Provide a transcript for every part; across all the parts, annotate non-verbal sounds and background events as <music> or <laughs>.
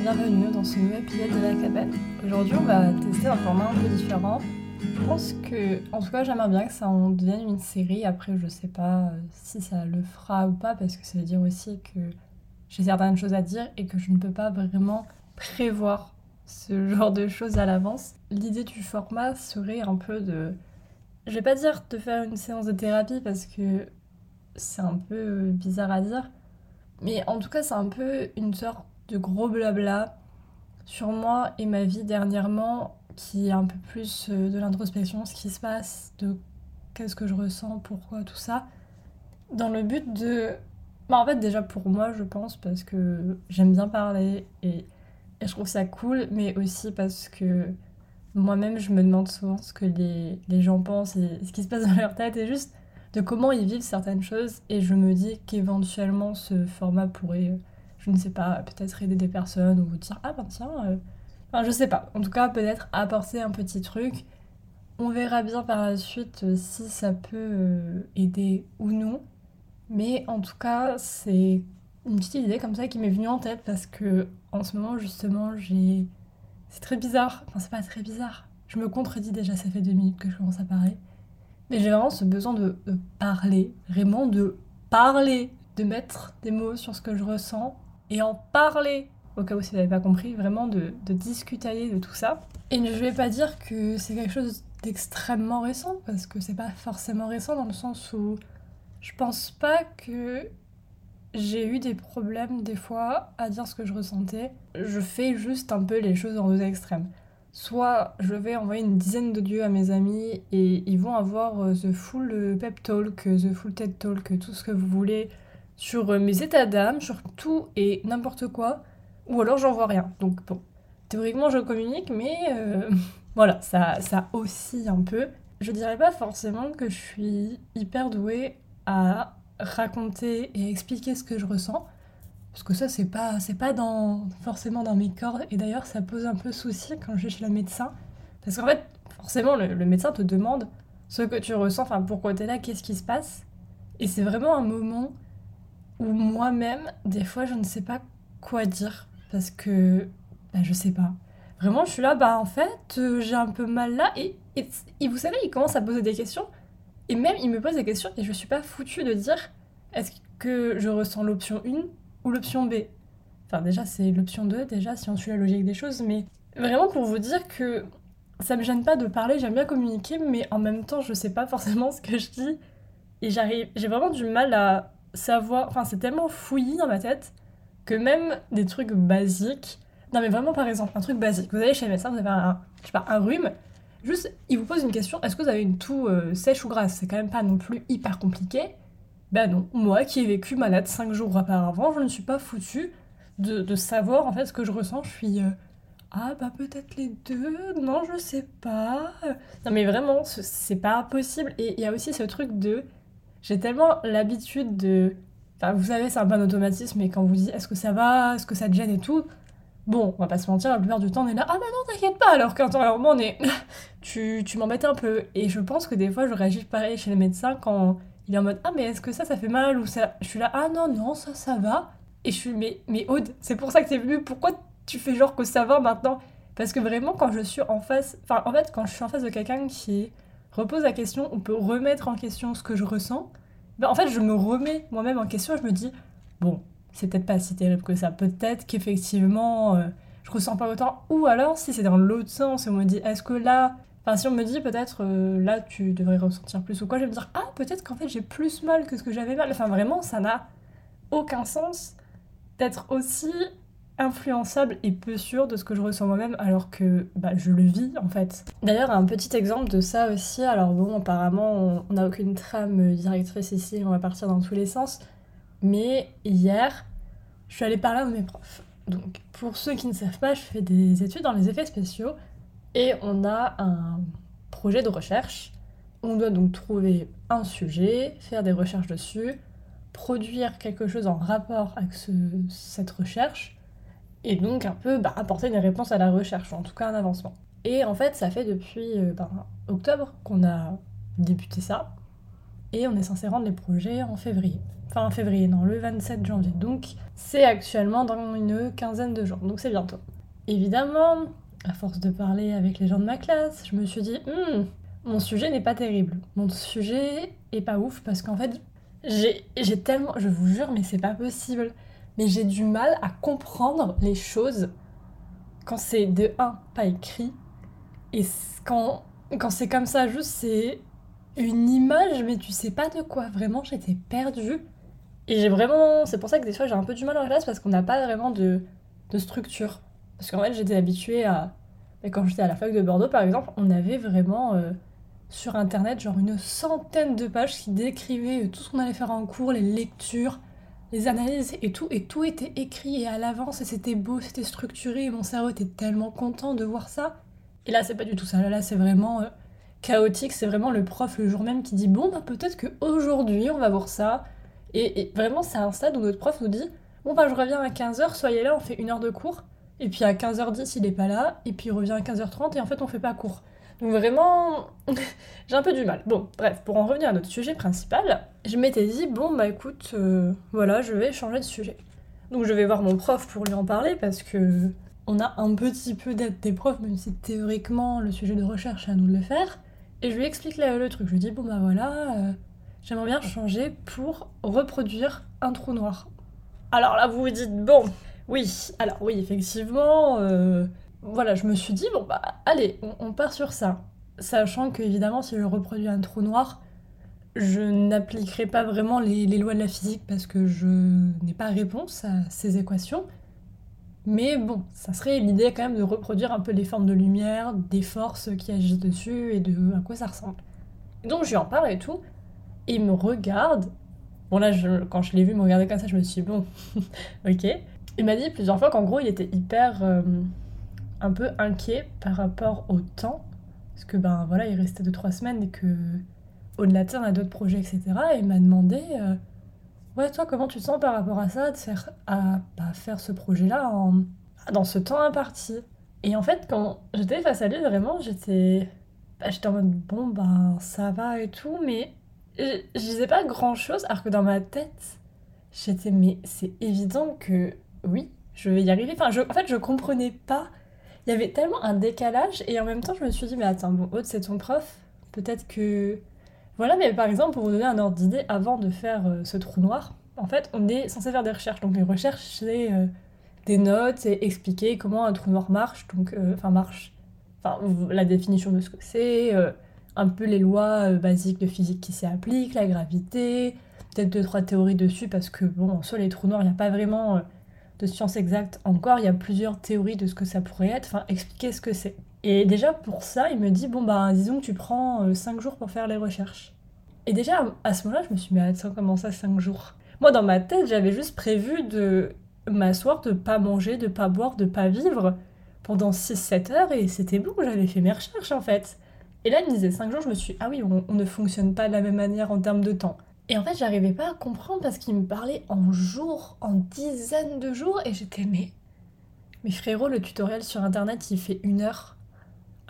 bienvenue dans ce nouvel épisode de la cabane. Aujourd'hui, on va tester un format un peu différent. Je pense que, en tout cas, j'aimerais bien que ça en devienne une série. Après, je sais pas euh, si ça le fera ou pas, parce que ça veut dire aussi que j'ai certaines choses à dire et que je ne peux pas vraiment prévoir ce <laughs> genre de choses à l'avance. L'idée du format serait un peu de. Je vais pas dire de faire une séance de thérapie parce que c'est un peu bizarre à dire. Mais en tout cas, c'est un peu une sorte de gros blabla sur moi et ma vie dernièrement, qui est un peu plus euh, de l'introspection, ce qui se passe, de qu'est-ce que je ressens, pourquoi, tout ça. Dans le but de. Bah, en fait, déjà pour moi, je pense, parce que j'aime bien parler et, et je trouve ça cool, mais aussi parce que moi-même, je me demande souvent ce que les, les gens pensent et ce qui se passe dans leur tête et juste de comment ils vivent certaines choses. Et je me dis qu'éventuellement, ce format pourrait, je ne sais pas, peut-être aider des personnes ou dire Ah ben tiens, euh... enfin je sais pas. En tout cas, peut-être apporter un petit truc. On verra bien par la suite euh, si ça peut euh, aider ou non. Mais en tout cas, c'est une petite idée comme ça qui m'est venue en tête parce que en ce moment, justement, j'ai. C'est très bizarre. Enfin, c'est pas très bizarre. Je me contredis déjà, ça fait deux minutes que je commence à parler. Mais j'ai vraiment ce besoin de, de, parler, vraiment de parler, de mettre des mots sur ce que je ressens et en parler. Au cas où vous n'avez pas compris, vraiment de, de discuter de tout ça. Et je vais pas dire que c'est quelque chose d'extrêmement récent, parce que c'est pas forcément récent dans le sens où je pense pas que j'ai eu des problèmes des fois à dire ce que je ressentais. Je fais juste un peu les choses en deux extrêmes soit je vais envoyer une dizaine d'audios à mes amis et ils vont avoir euh, the full pep talk, the full TED talk, tout ce que vous voulez sur euh, mes états d'âme, sur tout et n'importe quoi, ou alors j'envoie rien. Donc bon, théoriquement je communique, mais euh, <laughs> voilà, ça, ça oscille un peu. Je dirais pas forcément que je suis hyper douée à raconter et expliquer ce que je ressens. Parce que ça, c'est pas, c'est pas dans, forcément dans mes cordes. Et d'ailleurs, ça pose un peu souci quand je vais chez le médecin. Parce qu'en fait, forcément, le, le, médecin te demande ce que tu ressens, enfin, pourquoi tu es là, qu'est-ce qui se passe. Et c'est vraiment un moment où moi-même, des fois, je ne sais pas quoi dire. Parce que, bah, je sais pas. Vraiment, je suis là, bah, en fait, euh, j'ai un peu mal là. Et, et, et, vous savez, il commence à poser des questions. Et même, il me pose des questions et je suis pas foutue de dire est-ce que je ressens l'option 1 ou l'option B? Enfin, déjà, c'est l'option 2, déjà, si on suit la logique des choses, mais vraiment pour vous dire que ça me gêne pas de parler, j'aime bien communiquer, mais en même temps, je sais pas forcément ce que je dis. Et j'arrive, j'ai vraiment du mal à savoir. Enfin, c'est tellement fouillis dans ma tête que même des trucs basiques. Non, mais vraiment, par exemple, un truc basique. Vous allez chez le médecin, vous avez un, je pas, un rhume. Juste, il vous pose une question est-ce que vous avez une toux euh, sèche ou grasse? C'est quand même pas non plus hyper compliqué. Ben non, moi qui ai vécu malade 5 jours auparavant, je ne suis pas foutue de, de, savoir en fait ce que je ressens. Je suis euh, ah bah peut-être les deux, non je sais pas. Non mais vraiment, c'est pas possible. Et il y a aussi ce truc de j'ai tellement l'habitude de. Enfin, vous savez, c'est un bon automatisme, mais quand vous dites est-ce que ça va, est-ce que ça te gêne et tout, bon, on va pas se mentir, la plupart du temps on est là, ah bah non, t'inquiète pas, alors qu'intérieurement on est. <laughs> tu tu m'embêtes un peu. Et je pense que des fois je réagis pareil chez les médecins quand il est en mode ah mais est-ce que ça ça fait mal ou ça je suis là ah non non ça ça va et je suis mais mais Aude c'est pour ça que t'es venue pourquoi tu fais genre que ça va maintenant? Parce que vraiment quand je suis en face enfin en fait quand je suis en face de quelqu'un qui repose la question on peut remettre en question ce que je ressens. Ben, en fait je me remets moi-même en question je me dis bon c'est peut-être pas si terrible que ça. Peut-être qu'effectivement euh, je ressens pas autant. Ou alors si c'est dans l'autre sens et on me dit est-ce que là Enfin, si on me dit peut-être euh, là tu devrais ressentir plus ou quoi, je vais me dire ah peut-être qu'en fait j'ai plus mal que ce que j'avais mal. Enfin vraiment ça n'a aucun sens d'être aussi influençable et peu sûr de ce que je ressens moi-même alors que bah, je le vis en fait. D'ailleurs un petit exemple de ça aussi, alors bon apparemment on n'a aucune trame directrice ici, on va partir dans tous les sens, mais hier je suis allée parler à mes profs. Donc pour ceux qui ne savent pas, je fais des études dans les effets spéciaux et on a un projet de recherche. On doit donc trouver un sujet, faire des recherches dessus, produire quelque chose en rapport avec ce, cette recherche, et donc un peu bah, apporter des réponses à la recherche, en tout cas un avancement. Et en fait, ça fait depuis euh, bah, octobre qu'on a débuté ça. et on est censé rendre les projets en février. Enfin en février, non, le 27 janvier. Donc c'est actuellement dans une quinzaine de jours, donc c'est bientôt. Évidemment, à force de parler avec les gens de ma classe, je me suis dit, hmm, mon sujet n'est pas terrible. Mon sujet est pas ouf parce qu'en fait, j'ai tellement, je vous jure, mais c'est pas possible. Mais j'ai du mal à comprendre les choses quand c'est de 1, pas écrit, et quand, quand c'est comme ça, juste c'est une image, mais tu sais pas de quoi. Vraiment, j'étais perdue. Et j'ai vraiment. C'est pour ça que des fois j'ai un peu du mal en classe parce qu'on n'a pas vraiment de, de structure. Parce qu'en fait, j'étais habituée à. quand j'étais à la fac de Bordeaux, par exemple, on avait vraiment euh, sur internet genre une centaine de pages qui décrivaient tout ce qu'on allait faire en cours, les lectures, les analyses et tout. Et tout était écrit et à l'avance et c'était beau, c'était structuré. Et mon cerveau était tellement content de voir ça. Et là, c'est pas du tout ça. Là, c'est vraiment. Euh, chaotique, c'est vraiment le prof le jour même qui dit bon bah peut-être qu'aujourd'hui on va voir ça. Et, vraiment c'est un stade où notre prof nous dit bon bah je reviens à 15h, soyez là, on fait une heure de cours. Et puis à 15h10 il est pas là, et puis il revient à 15h30 et en fait on fait pas cours. Donc vraiment, <laughs> j'ai un peu du mal. Bon, bref, pour en revenir à notre sujet principal, je m'étais dit, bon bah écoute, euh, voilà, je vais changer de sujet. Donc je vais voir mon prof pour lui en parler parce que on a un petit peu d'aide des profs, même si théoriquement le sujet de recherche à nous de le faire. Et je lui explique le, truc. Je lui dis, bon bah voilà, euh, j'aimerais bien changer pour reproduire un trou noir. Alors là, vous vous dites, bon, oui, alors oui, effectivement, euh, voilà, je me suis dit, bon bah allez, on, part sur ça. Sachant que, évidemment, si je reproduis un trou noir, je n'appliquerai pas vraiment les, lois de la physique parce que je n'ai pas réponse à ces équations. Mais bon, ça serait l'idée quand même de reproduire un peu les formes de lumière, des forces qui agissent dessus et de à quoi ça ressemble. donc je lui en parle et tout, et il me regarde. Bon là, quand je l'ai vu me regarder comme ça, je me suis dit, bon, <laughs> ok. Il m'a dit plusieurs fois qu'en gros, il était hyper euh, un peu inquiet par rapport au temps, parce que ben voilà, il restait 2-3 semaines et que au-delà de ça, on a d'autres projets, etc. Et il m'a demandé... Euh, Ouais, toi, comment tu te sens par rapport à ça, de faire, à bah, faire ce projet-là dans ce temps imparti? Et en fait, quand j'étais face à lui, vraiment, j'étais bah, j'étais en mode bon, ben ça va et tout, mais je, disais pas grand-chose, alors que dans ma tête, j'étais mais c'est évident que oui, je vais y arriver. Enfin, je, en fait, je comprenais pas. Il y avait tellement un décalage, et en même temps, je me suis dit, mais attends, bon, Aude, c'est ton prof, peut-être que voilà, mais par exemple, pour vous donner un ordre d'idée, avant de faire euh, ce trou noir, en fait, on est censé faire des recherches. Donc les recherches, c'est euh, des notes et expliquer comment un trou noir marche. Donc, euh, enfin, marche. Enfin, la définition de ce que c'est, un peu les lois basiques de physique qui s'y appliquent, la gravité, peut-être deux, trois théories dessus, parce que, bon, en soi, les trous noirs, il n'y a pas vraiment de science exacte encore. Il y a plusieurs théories de ce que ça pourrait être. Enfin, expliquer ce que c'est. Et déjà pour ça, il me dit bon bah disons que tu prends 5 euh, jours pour faire les recherches. Et déjà à ce moment-là, je me suis dit mais attends comment ça 5 jours? Moi dans ma tête, j'avais juste prévu de m'asseoir, de pas manger, de pas boire, de pas vivre pendant 6-7 heures et c'était bon, j'avais fait mes recherches en fait. Et là, il me disait 5 jours, je me suis dit, ah oui, on, on, ne fonctionne pas de la même manière en termes de temps. Et en fait, j'arrivais pas à comprendre parce qu'il me parlait en jours, en dizaines de jours, et j'étais, mais, mais frérot, le tutoriel sur internet, il fait une heure.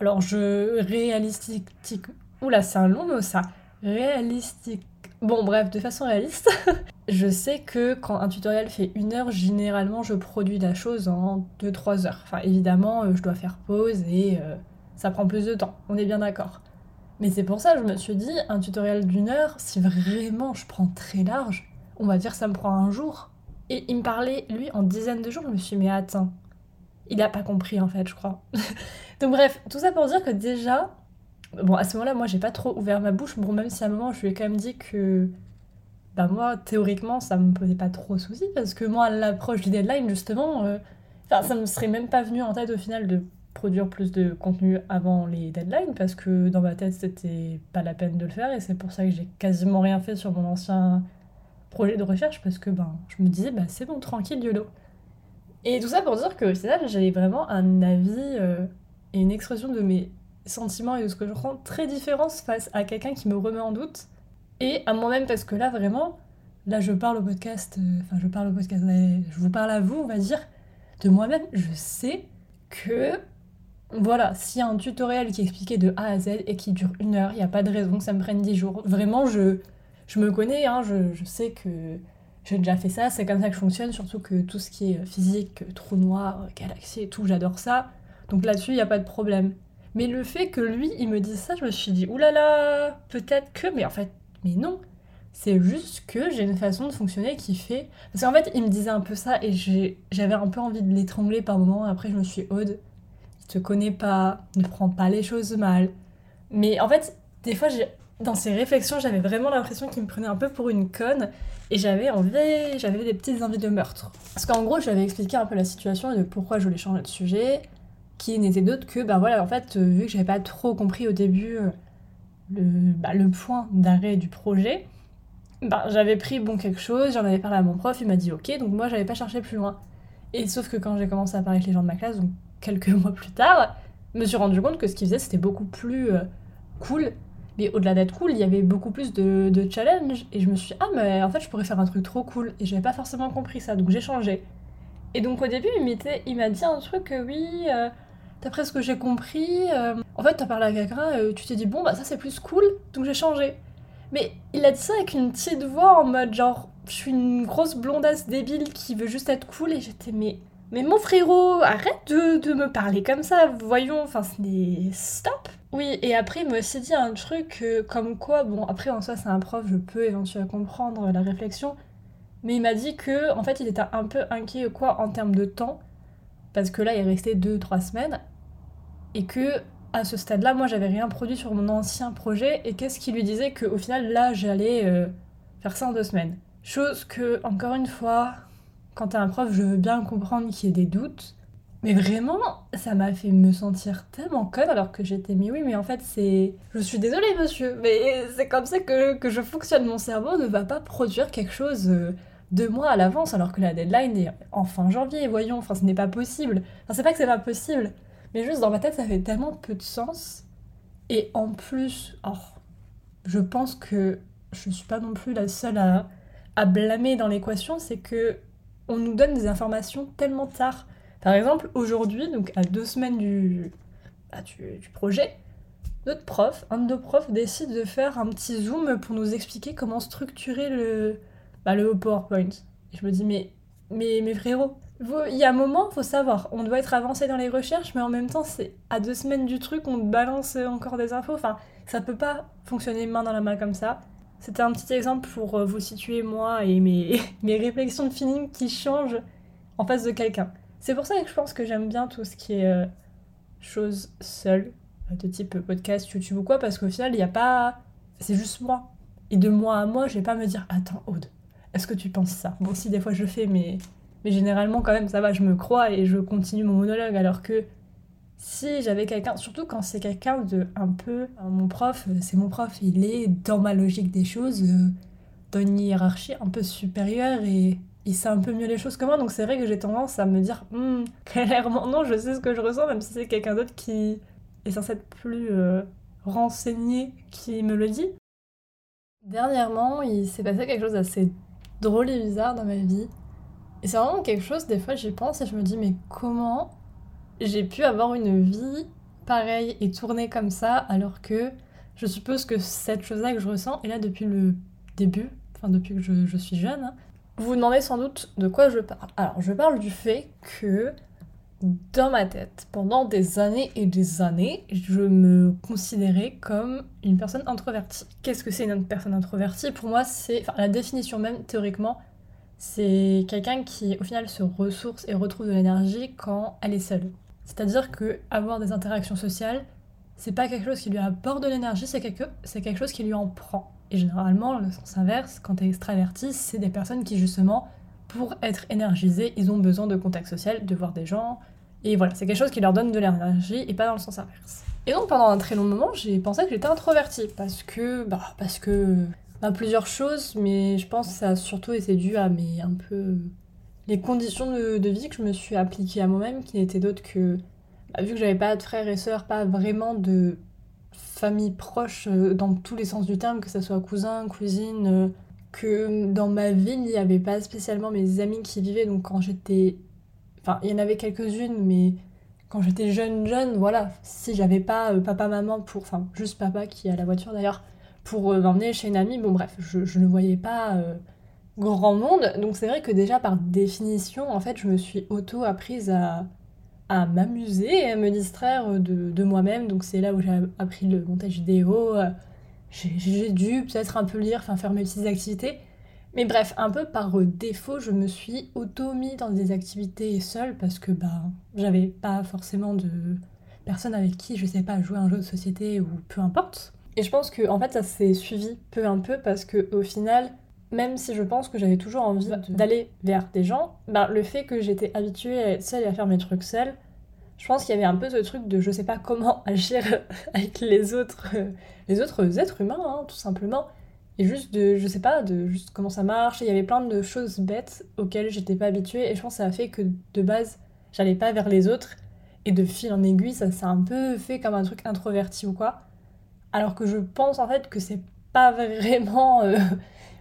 Alors, je. Réalistique. Oula, c'est un long mot ça. Réalistique. Bon, bref, de façon réaliste, <laughs> je sais que quand un tutoriel fait une heure, généralement, je produis la chose en 2-3 heures. Enfin, évidemment, euh, je dois faire pause et euh, ça prend plus de temps. On est bien d'accord. Mais c'est pour ça que je me suis dit, un tutoriel d'une heure, si vraiment je prends très large, on va dire ça me prend un jour. Et il me parlait, lui, en dizaines de jours, je me suis dit, mais attends, il n'a pas compris en fait, je crois. <laughs> Donc bref, tout ça pour dire que déjà, bon à ce moment-là, moi j'ai pas trop ouvert ma bouche, bon même si à un moment je lui ai quand même dit que, bah moi théoriquement ça me posait pas trop souci parce que moi à l'approche du deadline justement, euh, ça me serait même pas venu en tête au final de produire plus de contenu avant les deadlines parce que dans ma tête c'était pas la peine de le faire et c'est pour ça que j'ai quasiment rien fait sur mon ancien projet de recherche parce que ben je me disais bah c'est bon tranquille YOLO. Et tout ça pour dire que c'est là j'avais vraiment un avis euh, et une expression de mes sentiments et de ce que je ressens très différente face à quelqu'un qui me remet en doute. Et à moi-même parce que là vraiment là je parle au podcast euh, enfin je parle au podcast je vous parle à vous on va dire de moi-même je sais que voilà s'il y a un tutoriel qui est expliqué de A à Z et qui dure une heure il n'y a pas de raison que ça me prenne dix jours. Vraiment je je me connais, hein, je, je sais que j'ai déjà fait ça, c'est comme ça que je fonctionne, surtout que tout ce qui est physique, trou noir, galaxie et tout, j'adore ça. Donc là-dessus, il n'y a pas de problème. Mais le fait que lui, il me dise ça, je me suis dit, oulala, peut-être que, mais en fait, mais non. C'est juste que j'ai une façon de fonctionner qui fait. Parce qu'en fait, il me disait un peu ça et j'avais un peu envie de l'étrangler par moment. Après, je me suis Aude, il te connaît pas, ne prend pas les choses mal. Mais en fait, des fois, dans ces réflexions, j'avais vraiment l'impression qu'il me prenait un peu pour une conne et j'avais envie, j'avais des petites envies de meurtre. Parce qu'en gros, j'avais expliqué un peu la situation et de pourquoi je voulais changer de sujet, qui n'était d'autre que, bah voilà, en fait, euh, vu que j'avais pas trop compris au début euh, le, bah, le point d'arrêt du projet, bah, j'avais pris bon quelque chose, j'en avais parlé à mon prof, il m'a dit ok, donc moi j'avais pas cherché plus loin. Et sauf que quand j'ai commencé à parler avec les gens de ma classe, donc quelques <laughs> mois plus tard, je me suis rendu compte que ce qu'ils faisaient c'était beaucoup plus euh, cool. Au-delà d'être cool, il y avait beaucoup plus de, de challenge. Et je me suis dit, ah, mais en fait, je pourrais faire un truc trop cool. Et j'avais pas forcément compris ça, donc j'ai changé. Et donc au début, il m'a dit un truc, que oui, euh, d'après ce que j'ai compris, euh, en fait, t'as parlé à quelqu'un, tu t'es dit, bon, bah ça c'est plus cool, donc j'ai changé. Mais il a dit ça avec une petite voix en mode genre, je suis une grosse blondasse débile qui veut juste être cool et j'étais mais mais mon frérot, arrête de, de, me parler comme ça, voyons, enfin c'est stop. Oui, et après il m'a aussi dit un truc comme quoi, bon après en soi c'est un prof, je peux éventuellement comprendre la réflexion, mais il m'a dit que en fait il était un peu inquiet quoi en termes de temps, parce que là il est resté 2-3 semaines, et que à ce stade-là, moi, j'avais rien produit sur mon ancien projet. Et qu'est-ce qui lui disait qu'au final, là, j'allais euh, faire ça en deux semaines Chose que, encore une fois, quand t'es un prof, je veux bien comprendre qu'il y ait des doutes. Mais vraiment, ça m'a fait me sentir tellement conne alors que j'étais, mais oui, mais en fait, c'est. Je suis désolée, monsieur, mais c'est comme ça que, que, je fonctionne. Mon cerveau ne va pas produire quelque chose euh, deux mois à l'avance alors que la deadline est en fin janvier, voyons. Enfin, ce n'est pas possible. Enfin, c'est pas que c'est pas possible. Mais juste dans ma tête, ça fait tellement peu de sens. Et en plus, je pense que je suis pas non plus la seule à, à blâmer dans l'équation, c'est que on nous donne des informations tellement tard. Par exemple, aujourd'hui, donc à deux semaines du, bah, du, projet, notre prof, un de nos profs, décide de faire un petit zoom pour nous expliquer comment structurer le, bah, le PowerPoint. Je me dis, mais, mais, mais frérot, il y a un moment, faut savoir, on doit être avancé dans les recherches, mais en même temps, c'est à deux semaines du truc, on balance encore des infos. Enfin, ça peut pas fonctionner main dans la main comme ça. C'était un petit exemple pour euh, vous situer moi et mes, <laughs> mes réflexions de feeling qui changent en face de quelqu'un. C'est pour ça que je pense que j'aime bien tout ce qui est euh, choses seules, de type podcast, YouTube ou quoi, parce qu'au final, il n'y a pas. C'est juste moi. Et de moi à moi, je vais pas me dire Attends, Aude, est-ce que tu penses ça? Bon, si des fois je fais, mais généralement, quand même, ça va, je me crois et je continue mon monologue. Alors que si j'avais quelqu'un, surtout quand c'est quelqu'un de un peu. Mon prof, c'est mon prof, il est dans ma logique des choses, euh, dans une hiérarchie un peu supérieure et il sait un peu mieux les choses que moi. Donc c'est vrai que j'ai tendance à me dire, hm, <laughs> clairement, non, je sais ce que je ressens, même si c'est quelqu'un d'autre qui est censé être plus euh, renseigné qui me le dit. Dernièrement, il s'est passé quelque chose d'assez drôle et bizarre dans ma vie. Et c'est vraiment quelque chose, des fois j'y pense et je me dis, mais comment j'ai pu avoir une vie pareille et tourner comme ça alors que je suppose que cette chose-là que je ressens est là depuis le début, enfin depuis que je, je suis jeune. Hein. Vous vous demandez sans doute de quoi je parle. Alors je parle du fait que dans ma tête, pendant des années et des années, je me considérais comme une personne introvertie. Qu'est-ce que c'est une personne introvertie? Pour moi, c'est enfin, la définition même théoriquement c'est quelqu'un qui au final se ressource et retrouve de l'énergie quand elle est seule. C'est-à-dire que avoir des interactions sociales, c'est pas quelque chose qui lui apporte de l'énergie, c'est quelque, c'est quelque chose qui lui en prend. Et généralement, le sens inverse, quand tu es extraverti, c'est des personnes qui justement, pour être énergisées, ils ont besoin de contact social, de voir des gens. Et voilà, c'est quelque chose qui leur donne de l'énergie et pas dans le sens inverse. Et donc pendant un très long moment, j'ai pensé que j'étais introvertie parce que bah parce que à plusieurs choses, mais je pense que ça a surtout été dû à mes un peu les conditions de, de vie que je me suis appliquée à moi-même, qui n'étaient d'autres que bah, vu que j'avais pas de frères et sœurs, pas vraiment de famille proche euh, dans tous les sens du terme, que ce soit cousin, cousine, euh, que dans ma ville il n'y avait pas spécialement mes amis qui vivaient, donc quand j'étais, enfin il y en avait quelques-unes, mais quand j'étais jeune jeune, voilà, si j'avais pas euh, papa maman pour, enfin juste papa qui a la voiture d'ailleurs pour m'emmener chez une amie. Bon, bref, je, ne voyais pas grand monde. Donc, c'est vrai que déjà, par définition, en fait, je me suis auto-apprise à, à m'amuser et à me distraire de, de moi-même. Donc, c'est là où j'ai appris le montage vidéo. J'ai dû peut-être un peu lire, faire mes petites activités. Mais bref, un peu par défaut, je me suis auto-mis dans des activités seule parce que bah, j'avais pas forcément de personne avec qui, je sais pas, jouer un jeu de société ou peu importe. Et je pense que en fait ça s'est suivi peu un peu parce que au final, même si je pense que j'avais toujours envie d'aller vers des gens, bah, le fait que j'étais habituée à être seule et à faire mes trucs seule, je pense qu'il y avait un peu ce truc de je sais pas comment <laughs> agir avec les autres, les autres êtres humains, hein, tout simplement. Et juste de, je sais pas, de juste comment ça marche. il y avait plein de choses bêtes auxquelles j'étais pas habituée. Et je pense que ça a fait que de base, j'allais pas vers les autres. Et de fil en aiguille, ça s'est un peu fait comme un truc introverti ou quoi. Alors que je pense en fait que c'est pas <laughs> vraiment euh,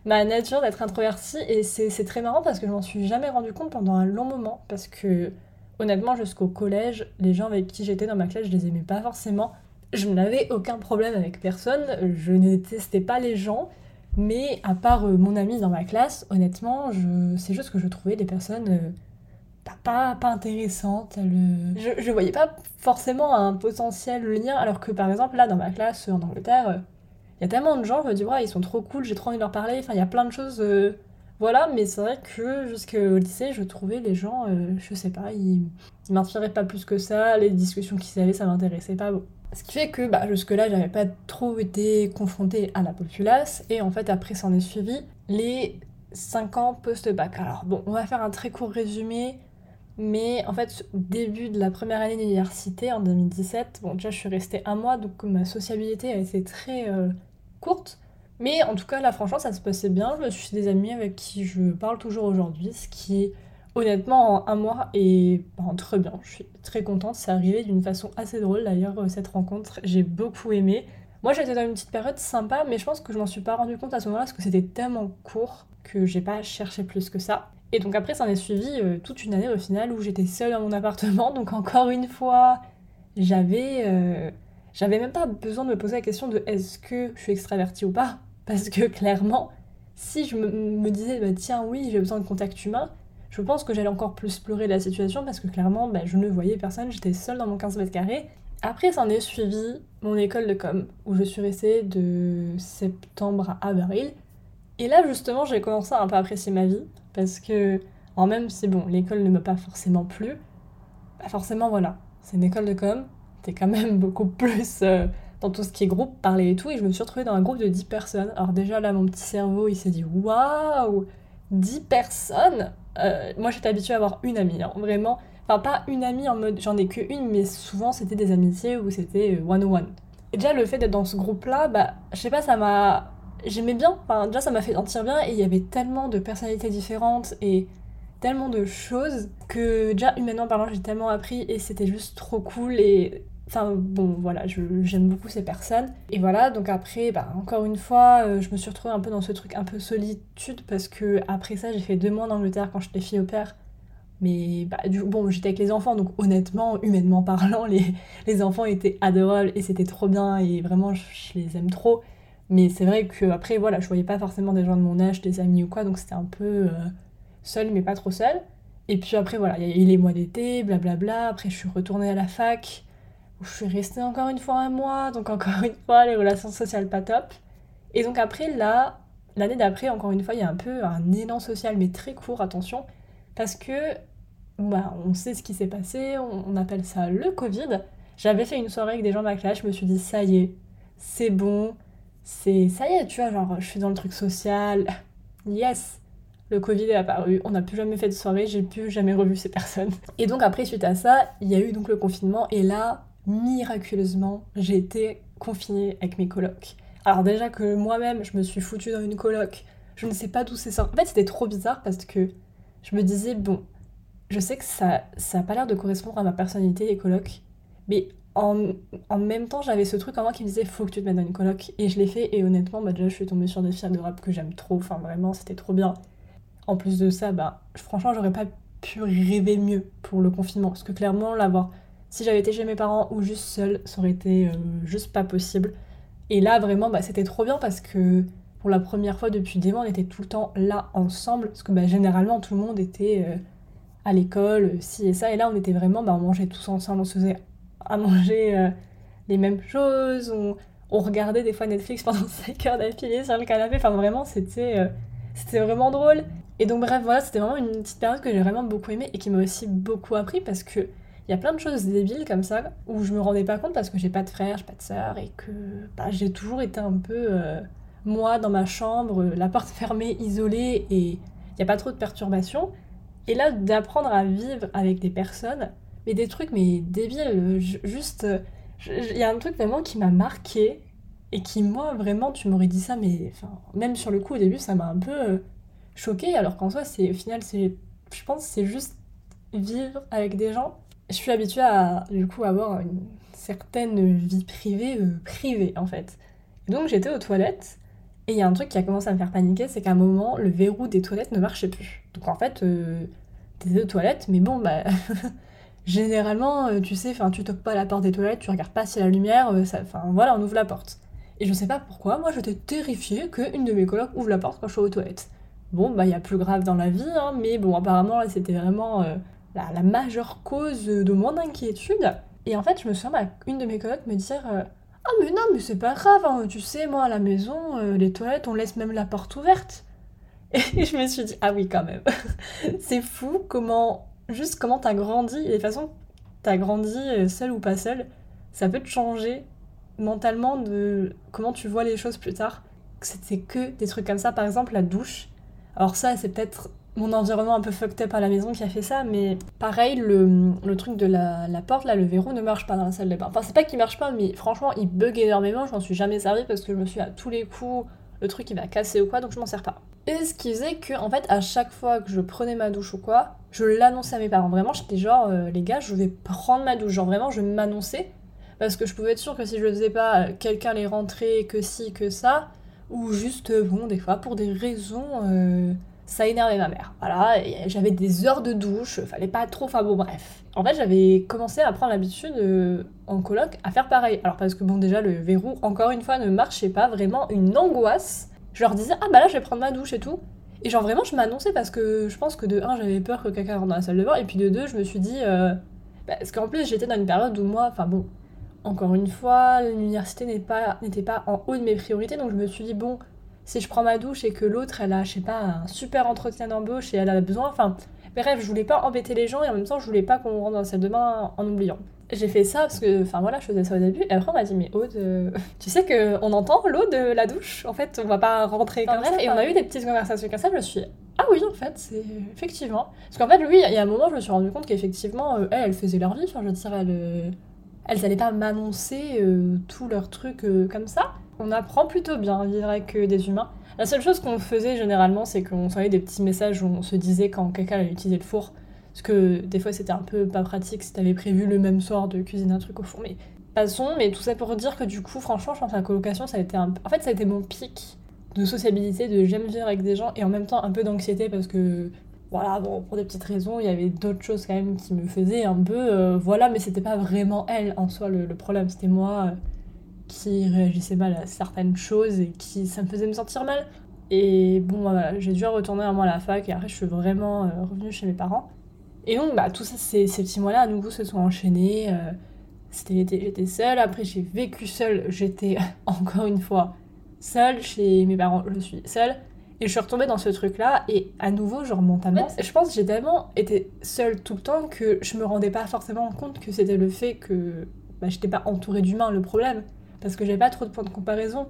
ma nature d'être introvertie. Et c'est très marrant parce que je m'en suis jamais rendu compte pendant un long moment. Parce que honnêtement, jusqu'au collège, les gens avec qui j'étais dans ma classe, je les aimais pas forcément. Je n'avais aucun problème avec personne, je ne détestais pas les gens, mais à part euh, mon ami dans ma classe, honnêtement, je... c'est juste que je trouvais des personnes euh, pas, pas intéressantes. Je, je voyais pas forcément un potentiel lien, alors que par exemple, là, dans ma classe en Angleterre, il y a tellement de gens, je me dis, ils sont trop cool, j'ai trop envie de leur parler, enfin, il y a plein de choses. Euh, voilà, mais c'est vrai que jusqu'au lycée, je trouvais les gens, je sais pas, ils, ils m'inspiraient pas plus que ça, les discussions qu'ils avaient, ça m'intéressait pas. Ce qui fait que bah, jusque-là, j'avais pas trop été confrontée à la populace. Et en fait, après, s'en est suivi les 5 ans post-bac. Alors, bon, on va faire un très court résumé. Mais en fait, début de la première année d'université, en 2017, bon, déjà, je suis restée un mois, donc ma sociabilité a été très euh, courte. Mais en tout cas, là, franchement, ça se passait bien. Je me suis fait des amis avec qui je parle toujours aujourd'hui, ce qui est honnêtement, en un mois, ben, très bien. Je suis très contente. C'est arrivé d'une façon assez drôle d'ailleurs, euh, cette rencontre. J'ai beaucoup aimé. Moi, j'étais dans une petite période sympa, mais je pense que je m'en suis pas rendu compte à ce moment-là parce que c'était tellement court que j'ai pas cherché plus que ça. Et donc après, ça en est suivi euh, toute une année au final où j'étais seule dans mon appartement. Donc encore une fois, j'avais, euh, j'avais même pas besoin de me poser la question de est-ce que je suis extravertie ou pas. Parce que clairement, si je me, disais bah, tiens oui, j'ai besoin de contact humain, je pense que j'allais encore plus pleurer la situation parce que clairement, bah, je ne voyais personne, j'étais seule dans mon 15 mètres carrés. Après, s'en est suivi mon école de com, où je suis restée de septembre à avril. Et là, justement, j'ai commencé à un peu apprécier ma vie, parce que, en même si, bon, l'école ne m'a pas forcément plu, forcément, voilà, c'est une école de com, t'es quand même beaucoup plus euh, dans tout ce qui est groupe, parler et tout, et je me suis retrouvée dans un groupe de 10 personnes. Alors déjà, là, mon petit cerveau, il s'est dit, waouh 10 personnes euh, moi, j'étais habituée à avoir une amie, hein, vraiment. Enfin, pas une amie en mode j'en ai que une, mais souvent c'était des amitiés où c'était one on one. Et déjà, le fait d'être dans ce groupe-là, bah, je sais pas, ça m'a. J'aimais bien, enfin, déjà, ça m'a fait sentir bien, et il y avait tellement de personnalités différentes et tellement de choses que, déjà, humainement parlant, j'ai tellement appris et c'était juste trop cool et Enfin bon, voilà, j'aime beaucoup ces personnes. Et voilà, donc après, bah, encore une fois, euh, je me suis retrouvée un peu dans ce truc un peu solitude parce que après ça, j'ai fait deux mois en Angleterre quand j'étais fille au père. Mais bah, du, bon, j'étais avec les enfants, donc honnêtement, humainement parlant, les, les enfants étaient adorables et c'était trop bien et vraiment, je, les aime trop. Mais c'est vrai que après, voilà, je voyais pas forcément des gens de mon âge, des amis ou quoi, donc c'était un peu euh, seul, mais pas trop seul. Et puis après, voilà, il y a eu les mois d'été, blablabla. Après, je suis retournée à la fac je suis restée encore une fois un mois, donc encore une fois les relations sociales pas top. Et donc après là, l'année d'après, encore une fois, il y a un peu un élan social, mais très court, attention, parce que bah, on sait ce qui s'est passé, on, appelle ça le Covid. J'avais fait une soirée avec des gens de ma classe, je me suis dit ça y est, c'est bon, c'est ça y est, tu vois, genre je suis dans le truc social, yes, le Covid est apparu, on n'a plus jamais fait de soirée, j'ai plus jamais revu ces personnes. Et donc après, suite à ça, il y a eu donc le confinement, et là, miraculeusement, j'ai été confinée avec mes colocs. Alors déjà que moi-même, je me suis foutue dans une coloc, je ne sais pas d'où c'est sorti. En fait, c'était trop bizarre parce que je me disais, bon, je sais que ça ça a pas l'air de correspondre à ma personnalité, les colocs, mais en, en même temps, j'avais ce truc en moi qui me disait, faut que tu te mettes dans une coloc. Et je l'ai fait, et honnêtement, bah, déjà, je suis tombée sur des filles de rap que j'aime trop, enfin vraiment, c'était trop bien. En plus de ça, bah, franchement, j'aurais pas pu rêver mieux pour le confinement, parce que clairement, l'avoir si j'avais été chez mes parents ou juste seule, ça aurait été euh, juste pas possible. Et là, vraiment, bah, c'était trop bien parce que pour la première fois depuis des mois, on était tout le temps là ensemble. Parce que bah, généralement, tout le monde était euh, à l'école, ci et ça. Et là, on était vraiment, bah, on mangeait tous ensemble, on se faisait à manger euh, les mêmes choses. On, regardait des fois Netflix <laughs> pendant 5 heures d'affilée sur le canapé. Enfin, vraiment, c'était euh, c'était vraiment drôle. Et donc, bref, voilà, c'était vraiment une petite période que j'ai vraiment beaucoup aimée et qui m'a aussi beaucoup appris parce que il y a plein de choses débiles comme ça où je me rendais pas compte parce que j'ai pas de frère, j'ai pas de sœur et que bah, j'ai toujours été un peu euh, moi dans ma chambre, la porte <laughs> fermée, isolée et il n'y a pas trop de perturbations. Et là, d'apprendre à vivre avec des personnes, mais des trucs mais débiles, juste. Il y a un truc vraiment qui m'a marqué et qui, moi, vraiment, tu m'aurais dit ça, mais enfin, même sur le coup, au début, ça m'a un peu euh, choqué alors qu'en soi, au final, je pense, c'est juste vivre avec des gens je suis habituée à du coup avoir une certaine vie privée euh, privée en fait. donc j'étais aux toilettes et il y a un truc qui a commencé à me faire paniquer, c'est qu'à un moment le verrou des toilettes ne marchait plus. Donc en fait euh, t'étais aux toilettes mais bon bah <laughs> généralement euh, tu sais enfin tu toques pas la porte des toilettes, tu regardes pas si la lumière enfin voilà on ouvre la porte. Et je sais pas pourquoi, moi j'étais terrifiée qu'une de mes colocs ouvre la porte quand je suis aux toilettes. Bon bah il y a plus grave dans la vie hein, mais bon apparemment là c'était vraiment la, majeure cause de mon inquiétude. Et en fait, je me souviens, une de mes colocs me dire euh, Ah, mais non, mais c'est pas grave, hein, tu sais, moi à la maison, euh, les toilettes, on laisse même la porte ouverte. <laughs> Et je me suis dit Ah oui, quand même. <laughs> c'est fou comment, juste comment t'as grandi, et de façon, t'as grandi euh, seul ou pas seul, ça peut te changer mentalement de comment tu vois les choses plus tard. C'était que des trucs comme ça, par exemple la douche. Alors ça, c'est peut-être mon environnement un peu fucked up à la maison qui a fait ça, mais pareil, le, truc de la, porte, là, le verrou ne marche pas dans la salle de bain. Enfin, c'est pas qu'il marche pas, mais franchement, il bug énormément, je m'en suis jamais servi parce que je me suis à tous les coups, le truc il va casser ou quoi, donc je m'en sers pas. Et ce qui faisait que, en fait, à chaque fois que je prenais ma douche ou quoi, je l'annonçais à mes parents. Vraiment, j'étais genre, euh, les gars, je vais prendre ma douche. Genre, vraiment, je m'annonçais. Parce que je pouvais être sûre que si je le faisais pas, euh, quelqu'un allait rentrer, que si, que ça. Ou juste, euh, bon, des fois, pour des raisons ça énervait ma mère. Voilà, j'avais des heures de douche, fallait pas trop, enfin bon bref. En fait, j'avais commencé à prendre l'habitude euh, en coloc à faire pareil. Alors parce que bon déjà le verrou encore une fois ne marchait pas, vraiment une angoisse. Je leur disais ah bah là je vais prendre ma douche et tout. Et genre vraiment je m'annonçais parce que je pense que de un j'avais peur que quelqu'un rentre dans la salle de bain et puis de deux je me suis dit euh, bah, parce qu'en plus j'étais dans une période où moi, enfin bon, encore une fois l'université n'était pas, pas en haut de mes priorités donc je me suis dit bon si je prends ma douche et que l'autre, elle a, je sais pas, un super entretien d'embauche et elle a besoin, enfin, bref, je voulais pas embêter les gens et en même temps, je voulais pas qu'on rentre dans la salle de bain en oubliant. J'ai fait ça parce que, enfin voilà, je faisais ça au début et après on m'a dit, mais Aude, euh, <laughs> tu sais qu'on entend l'eau de la douche, en fait, on va pas rentrer comme ça. Et on a eu des petites conversations comme ça, je me suis ah oui, en fait, c'est effectivement. Parce qu'en fait, lui, il y a un moment, je me suis rendu compte qu'effectivement, euh, elle, elle faisait leur vie, enfin, je veux dire, elle, euh, elles allaient pas m'annoncer tous leurs trucs comme ça on apprend plutôt bien à vivre avec des humains. La seule chose qu'on faisait généralement, c'est qu'on s'envoyait des petits messages où on se disait quand quelqu'un allait utiliser le four. Parce que des fois, c'était un peu pas pratique si t'avais prévu le même soir de cuisiner un truc au four. Mais passons, mais tout ça pour dire que du coup, franchement, je pense que la colocation, ça a été un... En fait, ça a été mon pic de sociabilité, de j'aime vivre avec des gens et en même temps un peu d'anxiété parce que voilà, bon, pour des petites raisons, il y avait d'autres choses quand même qui me faisaient un peu, euh, voilà, mais c'était pas vraiment elle en soi le, problème, c'était moi. Euh, qui réagissait mal à certaines choses et qui ça me faisait me sentir mal. Et bon, bah, voilà, j'ai dû retourner à moi à la fac et après je suis vraiment euh, revenue chez mes parents. Et donc, bah, tout ça, ces, ces petits mois-là, à nouveau, se sont enchaînés. Euh, c'était l'été, j'étais seule. Après, j'ai vécu seule. J'étais <laughs> encore une fois seule chez mes parents. Je suis seule. Et je suis retombée dans ce truc-là. Et à nouveau, genre mentalement, je pense que j'ai tellement été seule tout le temps que je me rendais pas forcément compte que c'était le fait que bah, j'étais pas entourée d'humains le problème parce que j'avais pas trop de points de comparaison.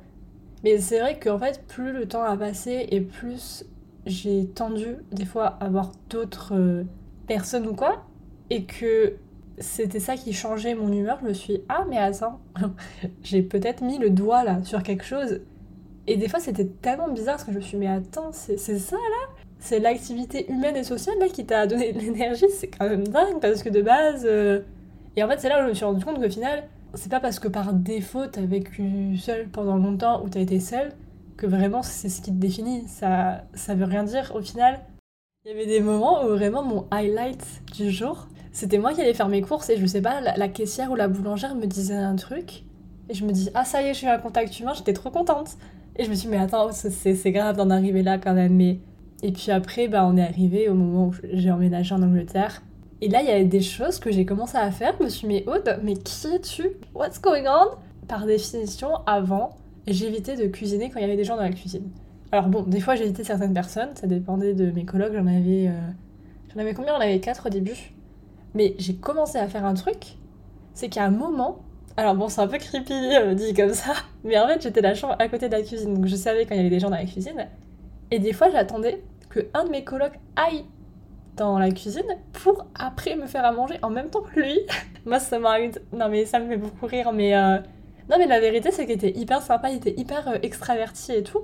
Mais c'est vrai qu'en fait, plus le temps a passé et plus j'ai tendu des fois à voir d'autres euh, personnes ou quoi, et que c'était ça qui changeait mon humeur, je me suis ah mais attends, <laughs> j'ai peut-être mis le doigt là sur quelque chose. Et des fois c'était tellement bizarre parce que je me suis mais attends, c'est ça là? C'est l'activité humaine et sociale là qui t'a donné <laughs> de l'énergie, c'est quand même dingue parce que de base... Euh, et en fait c'est là où je me suis rendu compte qu'au final, c'est pas parce que par défaut t'as vécu seul pendant longtemps ou t'as été seul que vraiment c'est ce qui te définit. Ça, ça veut rien dire au final. Il y avait des moments où vraiment mon highlight du jour, c'était moi qui allais faire mes courses et je sais pas, la, caissière ou la boulangère me disait un truc Et je me dis, ah ça y est, je suis un contact humain, j'étais trop contente. Et je me suis dit, mais attends, c'est grave d'en arriver là quand même. Mais... Et puis après, bah, on est arrivé au moment où j'ai emménagé en Angleterre. Et là, il y avait des choses que j'ai commencé à faire. Je me suis dit, mais Aude, mais qui es-tu? What's going on? Par définition, avant, j'évitais de cuisiner quand il y avait des gens dans la cuisine. Alors bon, des fois j'évitais certaines personnes, ça dépendait de mes collègues, j'en avais... Euh, j'en avais combien? On avait quatre au début. Mais j'ai commencé à faire un truc, c'est qu'à un moment, alors bon, c'est un peu creepy euh, dit comme ça, mais en fait, j'étais la chambre à côté de la cuisine, donc je savais quand il y avait des gens dans la cuisine. Et des fois, j'attendais que un de mes colocs aille dans la cuisine pour après me faire à manger en même temps que lui. <laughs> Moi, ça m'arrive. Non, mais ça me fait beaucoup rire, mais. Euh, non, mais la vérité, c'est qu'il était hyper sympa, il était hyper euh, extraverti et tout.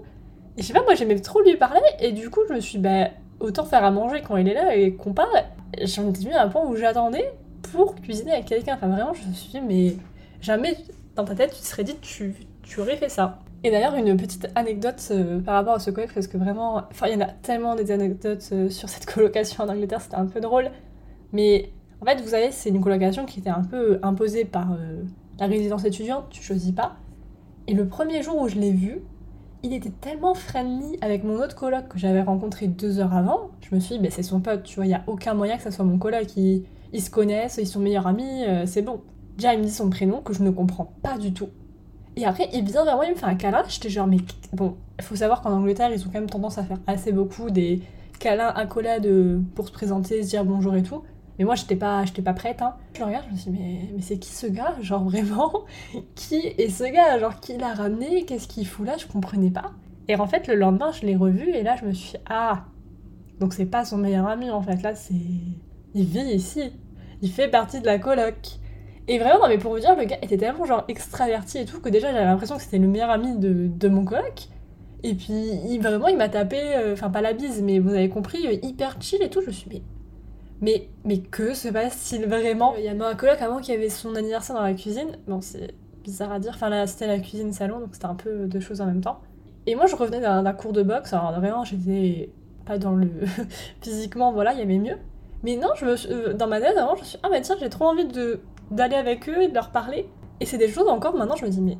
Et je sais pas, moi, j'aimais trop lui parler, et du coup, je me suis, bah, autant faire à manger quand il est là et qu'on parle. J'en étais venu à un point où j'attendais pour cuisiner avec quelqu'un. Enfin, vraiment, je me suis dit, mais jamais dans ta tête tu te serais dit tu, tu aurais fait ça. Et d'ailleurs, une petite anecdote euh, par rapport à ce coloc, parce que vraiment, enfin, il y en a tellement des anecdotes euh, sur cette <laughs> colocation en Angleterre, c'était un peu drôle. Mais en fait, vous savez, c'est une colocation qui était un peu imposée par euh, la résidence étudiante, tu choisis pas. Et le premier jour où je l'ai vu, il était tellement friendly avec mon autre coloc que j'avais rencontré deux heures avant. Je me suis dit, bah, c'est son pote, tu vois, il n'y a aucun moyen que ça soit mon coloc. Ils, ils se connaissent, ils sont meilleurs amis, c'est bon. Déjà, il me dit son prénom que je ne comprends pas du tout. Et après, il vient vers moi, il me fait un câlin. J'étais genre, mais bon, faut savoir qu'en Angleterre, ils ont quand même tendance à faire assez beaucoup des câlins, accolades pour se présenter, se dire bonjour et tout. Mais moi, j'étais pas, j'étais pas prête. Hein. Je regarde, je me suis dit, mais, mais c'est qui ce gars? Genre vraiment <laughs> Qui est ce gars? Genre, qui l'a ramené? Qu'est-ce qu'il fout là? Je comprenais pas. Et en fait, le lendemain, je l'ai revu et là, je me suis dit, ah Donc, c'est pas son meilleur ami en fait. Là, c'est. Il vit ici. Il fait partie de la coloc. Et vraiment, non, mais pour vous dire, le gars était tellement genre extraverti et tout que déjà j'avais l'impression que c'était le meilleur ami de, de mon coloc. Et puis il, vraiment, il m'a tapé, euh, enfin pas la bise, mais vous avez compris, euh, hyper chill et tout. Je me suis dit, mais, mais, que se passe-t-il vraiment? Il y a un coloc avant qui avait son anniversaire dans la cuisine. Bon, c'est bizarre à dire. Enfin là, c'était la cuisine salon, donc c'était un peu deux choses en même temps. Et moi, je revenais d'un cours de boxe. Alors vraiment, j'étais pas dans le <laughs> physiquement, voilà, il y avait mieux. Mais non, je euh, dans ma tête, avant, je me suis dit, ah mais tiens, j'ai trop envie de d'aller avec eux et de leur parler. Et c'est des choses encore maintenant, je me dis, mais.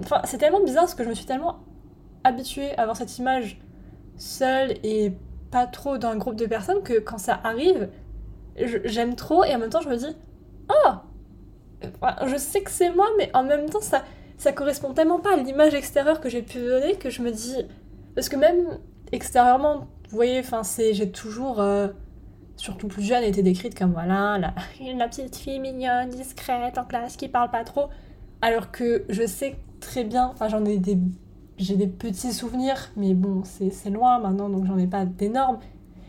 Enfin, c'est tellement bizarre parce que je me suis tellement habituée à avoir cette image seule et pas trop dans un groupe de personnes que quand ça arrive, j'aime trop et en même temps je me dis, oh Je sais que c'est moi, mais en même temps ça, ça correspond tellement pas à l'image extérieure que j'ai pu donner que je me dis. Parce que même extérieurement, vous voyez, enfin, j'ai toujours. Euh, surtout plus jeune, était décrite comme voilà, la, petite fille mignonne, discrète, en classe, qui parle pas trop. Alors que je sais très bien, enfin j'en ai des, j'ai des petits souvenirs, mais bon, c'est loin maintenant, donc j'en ai pas d'énormes.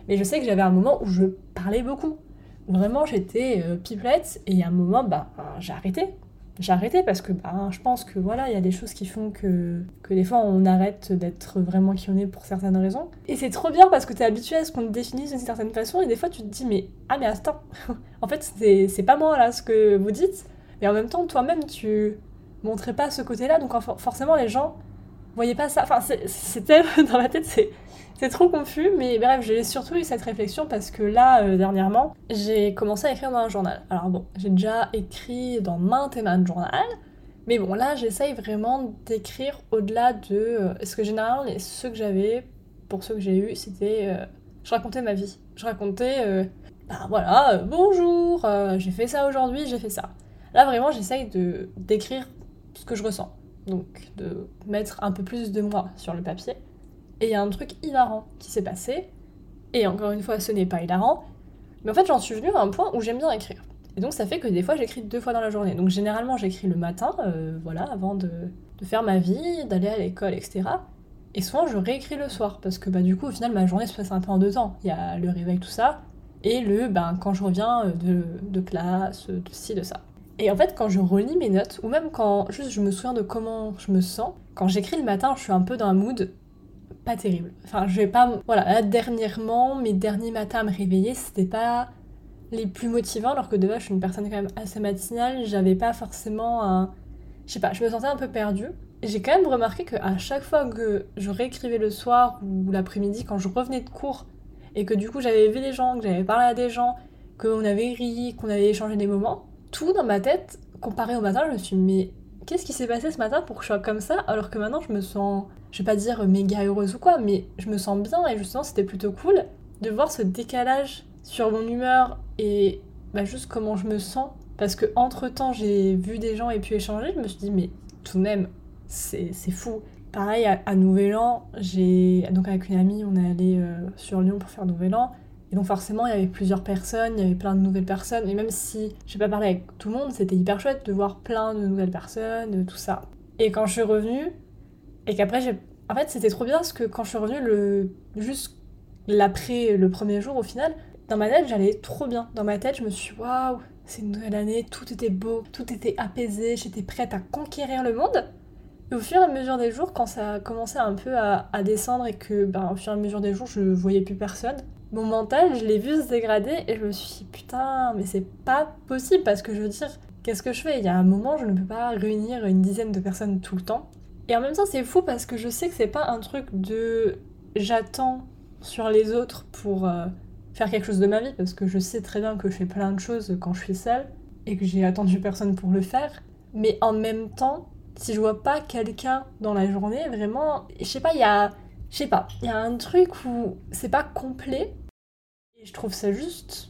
Mais je sais que j'avais un moment où je parlais beaucoup. Vraiment, j'étais euh, pipelette, et à un moment, bah, j'ai arrêté j'ai arrêté parce que bah, je pense que voilà, il y a des choses qui font que, que des fois on arrête d'être vraiment qui on est pour certaines raisons. Et c'est trop bien parce que tu es habitué à ce qu'on te définisse d'une certaine façon et des fois tu te dis mais ah mais attends, <laughs> en fait c'est pas moi là ce que vous dites, mais en même temps toi-même tu montrais pas ce côté-là. Donc forcément les gens voyaient pas ça. Enfin c'était <laughs> dans ma tête c'est trop confus, mais bref, j'ai surtout eu cette réflexion parce que là, euh, dernièrement, j'ai commencé à écrire dans un journal. Alors bon, j'ai déjà écrit dans maintes et maintes journal, mais bon, là, j'essaye vraiment d'écrire au-delà de... Euh, ce que généralement, ceux que j'avais, pour ceux que j'ai eu, c'était... Euh, je racontais ma vie. Je racontais... bah voilà, bonjour, j'ai fait ça aujourd'hui, j'ai fait ça. Là, vraiment, j'essaye de d'écrire ce que je ressens. Donc, de mettre un peu plus de moi sur le papier. Et il y a un truc hilarant qui s'est passé. Et encore une fois, ce n'est pas hilarant. Mais en fait, j'en suis venue à un point où j'aime bien écrire. Et donc, ça fait que des fois, j'écris deux fois dans la journée. Donc, généralement, j'écris le matin, euh, voilà, avant de, faire ma vie, d'aller à l'école, etc. Et souvent, je réécris le soir. Parce que, bah, du coup, au final, ma journée se passe un peu en deux temps. Il y a le réveil, tout ça. Et le, ben, quand je reviens euh, de, de classe, de ci, de ça. Et en fait, quand je relis mes notes, ou même quand juste je me souviens de comment je me sens, quand j'écris le matin, je suis un peu dans un mood pas terrible. Enfin, je vais pas. Voilà, là, dernièrement, mes derniers matins à me réveiller, c'était pas les plus motivants, alors que de base, je suis une personne quand même assez matinale. J'avais pas forcément un. Je sais pas, je me sentais un peu perdue. J'ai quand même remarqué qu'à chaque fois que je réécrivais le soir ou l'après-midi, quand je revenais de cours, et que du coup j'avais vu des gens, que j'avais parlé à des gens, qu'on avait ri, qu'on avait échangé des moments, tout dans ma tête, comparé au matin, je me suis dit, mais qu'est-ce qui s'est passé ce matin pour que je sois comme ça alors que maintenant je me sens, je vais pas dire méga heureuse ou quoi, mais je me sens bien et justement c'était plutôt cool de voir ce décalage sur mon humeur et bah, juste comment je me sens. Parce que entre temps j'ai vu des gens et pu échanger, je me suis dit mais tout de même c'est fou. Pareil à, Nouvel An, j'ai donc avec une amie on est allé euh, sur Lyon pour faire Nouvel An. Et donc forcément, il y avait plusieurs personnes, il y avait plein de nouvelles personnes. Et même si j'ai pas parlé avec tout le monde, c'était hyper chouette de voir plein de nouvelles personnes, tout ça. Et quand je suis revenue, et qu'après j'ai... En fait, c'était trop bien parce que quand je suis revenue, le... juste l'après, le premier jour au final, dans ma tête, j'allais trop bien. Dans ma tête, je me suis dit, waouh, c'est une nouvelle année, tout était beau, tout était apaisé, j'étais prête à conquérir le monde. Et au fur et à mesure des jours, quand ça a commencé un peu à, à descendre et que, ben, au fur et à mesure des jours, je voyais plus personne, mon mental, je l'ai vu se dégrader et je me suis dit putain, mais c'est pas possible parce que je veux dire, qu'est-ce que je fais? Il y a un moment, je ne peux pas réunir une dizaine de personnes tout le temps. Et en même temps, c'est fou parce que je sais que c'est pas un truc de j'attends sur les autres pour euh, faire quelque chose de ma vie parce que je sais très bien que je fais plein de choses quand je suis seule et que j'ai attendu personne pour le faire. Mais en même temps, si je vois pas quelqu'un dans la journée, vraiment, je sais pas, il y a je sais pas, il y a un truc où c'est pas complet. Et je trouve ça juste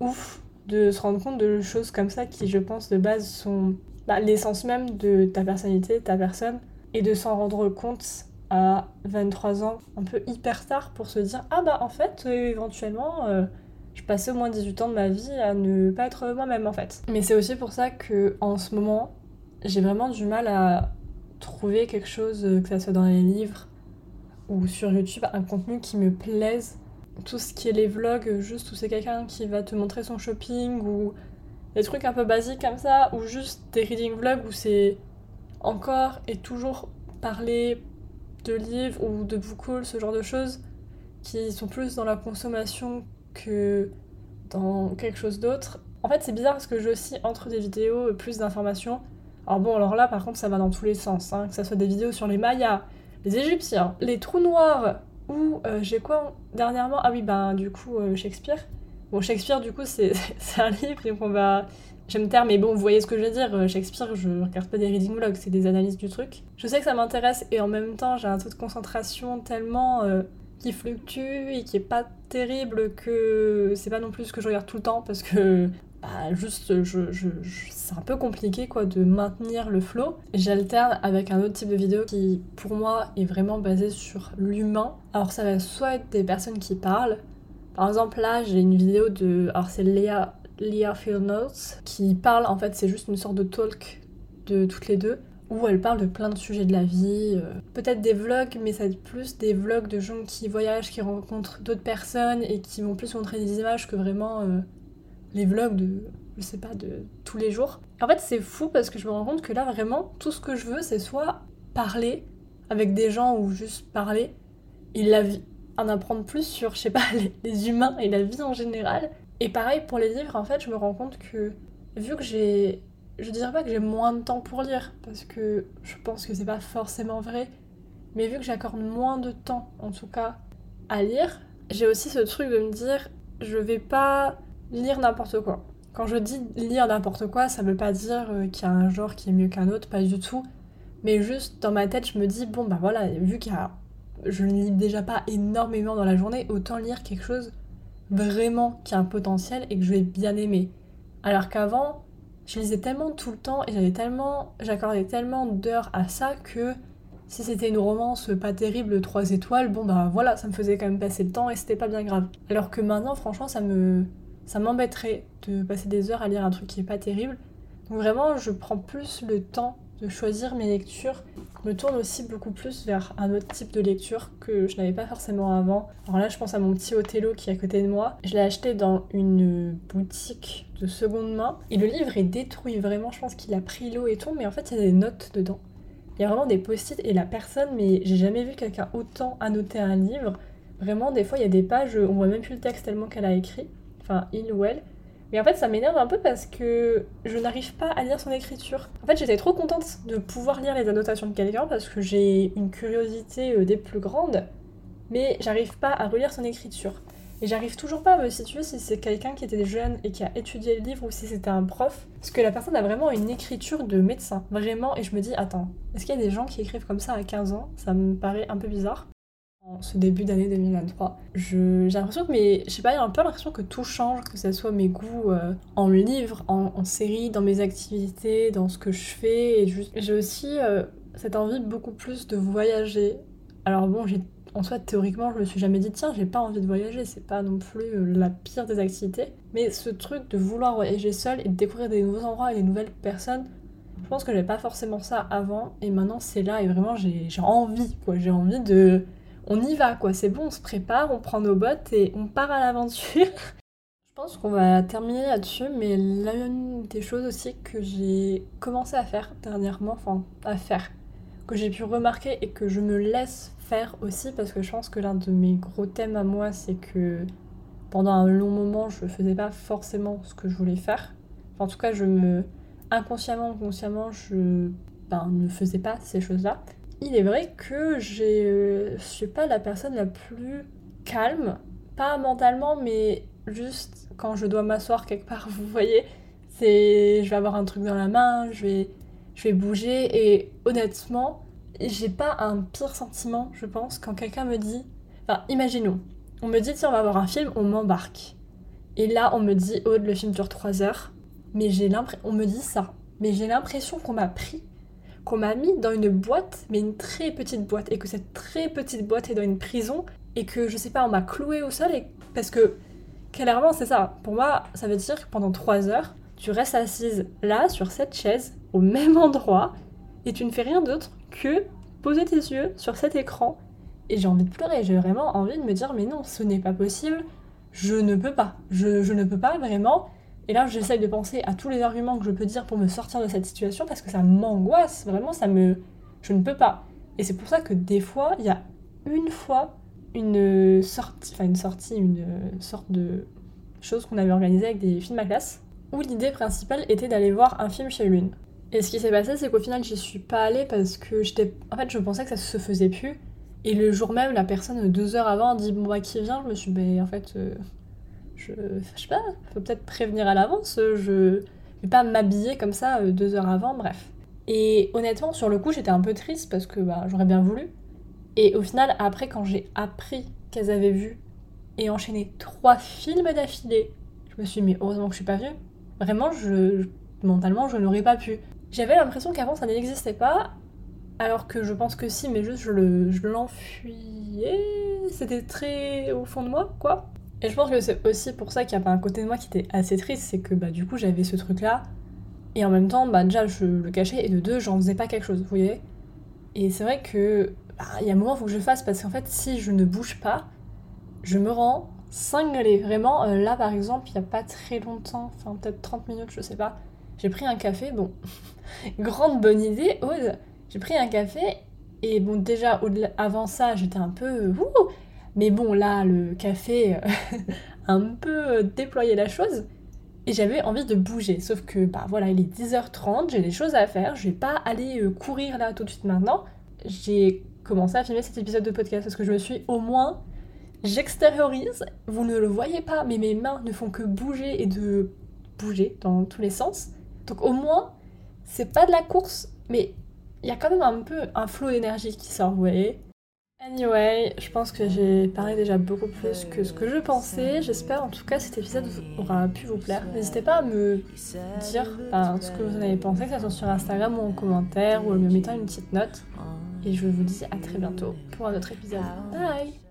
ouf de se rendre compte de choses comme ça qui, je pense, de base sont bah, l'essence même de ta personnalité, ta personne. Et de s'en rendre compte à 23 ans, un peu hyper tard, pour se dire Ah bah en fait, euh, éventuellement, euh, je passais au moins 18 ans de ma vie à ne pas être moi-même en fait. Mais c'est aussi pour ça que en ce moment, j'ai vraiment du mal à trouver quelque chose, euh, que ça soit dans les livres, ou sur YouTube un contenu qui me plaise. Tout ce qui est les vlogs, juste où c'est quelqu'un qui va te montrer son shopping ou des trucs un peu basiques comme ça, ou juste des reading vlogs où c'est encore et toujours parler de livres ou de book ce genre de choses qui sont plus dans la consommation que dans quelque chose d'autre. En fait, c'est bizarre parce que j'ai aussi entre des vidéos plus d'informations. Alors bon, alors là, par contre, ça va dans tous les sens, hein, que ça soit des vidéos sur les Mayas, les Égyptiens, les trous noirs, ou euh, j'ai quoi dernièrement Ah oui, ben du coup, euh, Shakespeare. Bon, Shakespeare, du coup, c'est <laughs> un livre, donc on va. J'aime taire, mais bon, vous voyez ce que je veux dire. Euh, Shakespeare, je regarde pas des reading vlogs, c'est des analyses du truc. Je sais que ça m'intéresse et en même temps, j'ai un taux de concentration tellement qui fluctue et qui est pas terrible que c'est pas non plus ce que je regarde tout le temps parce que bah, juste, je, je, c'est un peu compliqué quoi de maintenir le flow. J'alterne avec un autre type de vidéo qui, pour moi, est vraiment basé sur l'humain. Alors, ça va soit être des personnes qui parlent. Par exemple, là, j'ai une vidéo de. Alors, c'est Léa, Léa Notes qui parle, en fait, c'est juste une sorte de talk de toutes les deux où elle parle de plein de sujets de la vie. Euh, peut-être des vlogs, mais ça va être plus des vlogs de gens qui voyagent, qui rencontrent d'autres personnes et qui vont plus montrer des images que vraiment euh, les vlogs de, je sais pas, de tous les jours. En fait, c'est fou parce que je me rends compte que là, vraiment, tout ce que je veux, c'est soit parler avec des gens ou juste parler et la vie, en apprendre plus sur, je sais pas, <laughs> les, humains et la vie en général. Et pareil pour les livres, en fait, je me rends compte que vu que j'ai. Je dirais pas que j'ai moins de temps pour lire, parce que je pense que c'est pas forcément vrai, mais vu que j'accorde moins de temps, en tout cas, à lire, j'ai aussi ce truc de me dire, je vais pas lire n'importe quoi. Quand je dis lire n'importe quoi, ça veut pas dire euh, qu'il y a un genre qui est mieux qu'un autre, pas du tout. Mais juste dans ma tête, je me dis, bon bah voilà, vu qu'il. Je ne lis déjà pas énormément dans la journée, autant lire quelque chose vraiment qui a un potentiel et que je vais bien aimer. Alors qu'avant, je lisais tellement tout le temps et j'avais tellement, j'accordais tellement d'heures à ça que si c'était une romance pas terrible, 3 étoiles, bon bah voilà, ça me faisait quand même passer le temps et c'était pas bien grave. Alors que maintenant, franchement, ça me, ça m'embêterait de passer des heures à lire un truc qui est pas terrible. Donc vraiment, je prends plus le temps de choisir mes lectures. Je me tourne aussi beaucoup plus vers un autre type de lecture que je n'avais pas forcément avant. Alors là, je pense à mon petit Othello qui est à côté de moi. Je l'ai acheté dans une boutique de seconde main. Et le livre est détruit, vraiment. Je pense qu'il a pris l'eau et tout, mais en fait, il y a des notes dedans. Il y a vraiment des post-it et la personne, mais j'ai jamais vu quelqu'un autant annoter un livre. Vraiment, des fois, il y a des pages, on voit même plus le texte tellement qu'elle a écrit enfin il ou elle. Mais en fait, ça m'énerve un peu parce que je n'arrive pas à lire son écriture. En fait, j'étais trop contente de pouvoir lire les annotations de quelqu'un parce que j'ai une curiosité euh, des plus grandes, mais j'arrive pas à relire son écriture. Et j'arrive toujours pas à me situer si c'est quelqu'un qui était jeune et qui a étudié le livre ou si c'était un prof. Parce que la personne a vraiment une écriture de médecin. Vraiment. Et je me dis, attends, est-ce qu'il y a des gens qui écrivent comme ça à 15 ans? Ça me paraît un peu bizarre. Ce début d'année 2023, j'ai l'impression que mais je sais pas, a un peu l'impression que tout change, que ce soit mes goûts euh, en livres, en, en séries, dans mes activités, dans ce que je fais. J'ai aussi euh, cette envie beaucoup plus de voyager. Alors bon, j'ai en soi, théoriquement, je me suis jamais dit, tiens, j'ai pas envie de voyager, c'est pas non plus euh, la pire des activités. Mais ce truc de vouloir voyager seul et de découvrir des nouveaux endroits et des nouvelles personnes, je pense que j'avais pas forcément ça avant, et maintenant c'est là, et vraiment j'ai envie, quoi. J'ai envie de. On y va, quoi. C'est bon, on se prépare, on prend nos bottes et on part à l'aventure. <laughs> je pense qu'on va terminer là-dessus, mais l'une des choses aussi que j'ai commencé à faire dernièrement, enfin, à faire, que j'ai pu remarquer et que je me laisse faire aussi parce que je pense que l'un de mes gros thèmes à moi c'est que pendant un long moment je faisais pas forcément ce que je voulais faire. en tout cas je me inconsciemment consciemment je ben, ne faisais pas ces choses-là. Il est vrai que je suis pas la personne la plus calme, pas mentalement mais juste quand je dois m'asseoir quelque part, <laughs> vous voyez, c'est je vais avoir un truc dans la main, je vais je vais bouger et honnêtement, j'ai pas un pire sentiment, je pense, quand quelqu'un me dit. Enfin, imaginons, on me dit, tiens, on va voir un film, on m'embarque. Et là, on me dit, oh, le film dure 3 heures. Mais j'ai l'impression. On me dit ça. Mais j'ai l'impression qu'on m'a pris, qu'on m'a mis dans une boîte, mais une très petite boîte. Et que cette très petite boîte est dans une prison. Et que, je sais pas, on m'a cloué au sol. Et... Parce que, clairement, c'est ça. Pour moi, ça veut dire que pendant 3 heures, tu restes assise là, sur cette chaise, au même endroit. Et tu ne fais rien d'autre que poser tes yeux sur cet écran et j'ai envie de pleurer, j'ai vraiment envie de me dire mais non, ce n'est pas possible, je ne peux pas, je, je ne peux pas vraiment. Et là, j'essaye de penser à tous les arguments que je peux dire pour me sortir de cette situation parce que ça m'angoisse, vraiment, ça me... Je ne peux pas. Et c'est pour ça que des fois, il y a une fois une sortie, enfin une sortie, une sorte de chose qu'on avait organisée avec des films à classe, où l'idée principale était d'aller voir un film chez l'une. Et ce qui s'est passé, c'est qu'au final, j'y suis pas allée parce que j'étais. En fait, je pensais que ça se faisait plus. Et le jour même, la personne, deux heures avant, dit Bon, bah, qui vient? Je me suis Ben, en fait, euh, je. Je sais pas, faut peut-être prévenir à l'avance. Je vais pas m'habiller comme ça euh, deux heures avant, bref. Et honnêtement, sur le coup, j'étais un peu triste parce que bah, j'aurais bien voulu. Et au final, après, quand j'ai appris qu'elles avaient vu et enchaîné trois films d'affilée, je me suis dit Mais heureusement que je suis pas venue. Vraiment, je, mentalement, je n'aurais pas pu. J'avais l'impression qu'avant ça n'existait pas, alors que je pense que si, mais juste je le, je l'enfuyais. C'était très au fond de moi, quoi. Et je pense que c'est aussi pour ça qu'il y a pas un côté de moi qui était assez triste, c'est que bah du coup j'avais ce truc là, et en même temps bah déjà je le cachais, et de deux j'en faisais pas quelque chose, vous voyez. Et c'est vrai que bah, il y a un moment où faut que je fasse, parce qu'en fait si je ne bouge pas, je me rends cinglée. Vraiment, euh, là par exemple, il y a pas très longtemps, enfin peut-être 30 minutes, je sais pas, j'ai pris un café, bon, <laughs> grande bonne idée, Aude. J'ai pris un café et bon, déjà avant ça, j'étais un peu. Mais bon, là, le café a <laughs> un peu déployé la chose. Et j'avais envie de bouger. Sauf que, bah voilà, il est 10h30, j'ai des choses à faire. Je vais pas aller euh, courir là tout de suite maintenant. J'ai commencé à filmer cet épisode de podcast parce que je me suis au moins. J'extériorise. Vous ne le voyez pas, mais mes mains ne font que bouger et de bouger dans tous les sens. Donc au moins, c'est pas de la course, mais il y a quand même un peu un flot d'énergie qui sort, vous voyez. Anyway, je pense que j'ai parlé déjà beaucoup plus que ce que je pensais. J'espère en tout cas cet épisode aura pu vous plaire. N'hésitez pas à me dire ce que vous en avez pensé, que ce soit sur Instagram ou en commentaire ou en me mettant une petite note. Et je vous dis à très bientôt pour un autre épisode. Bye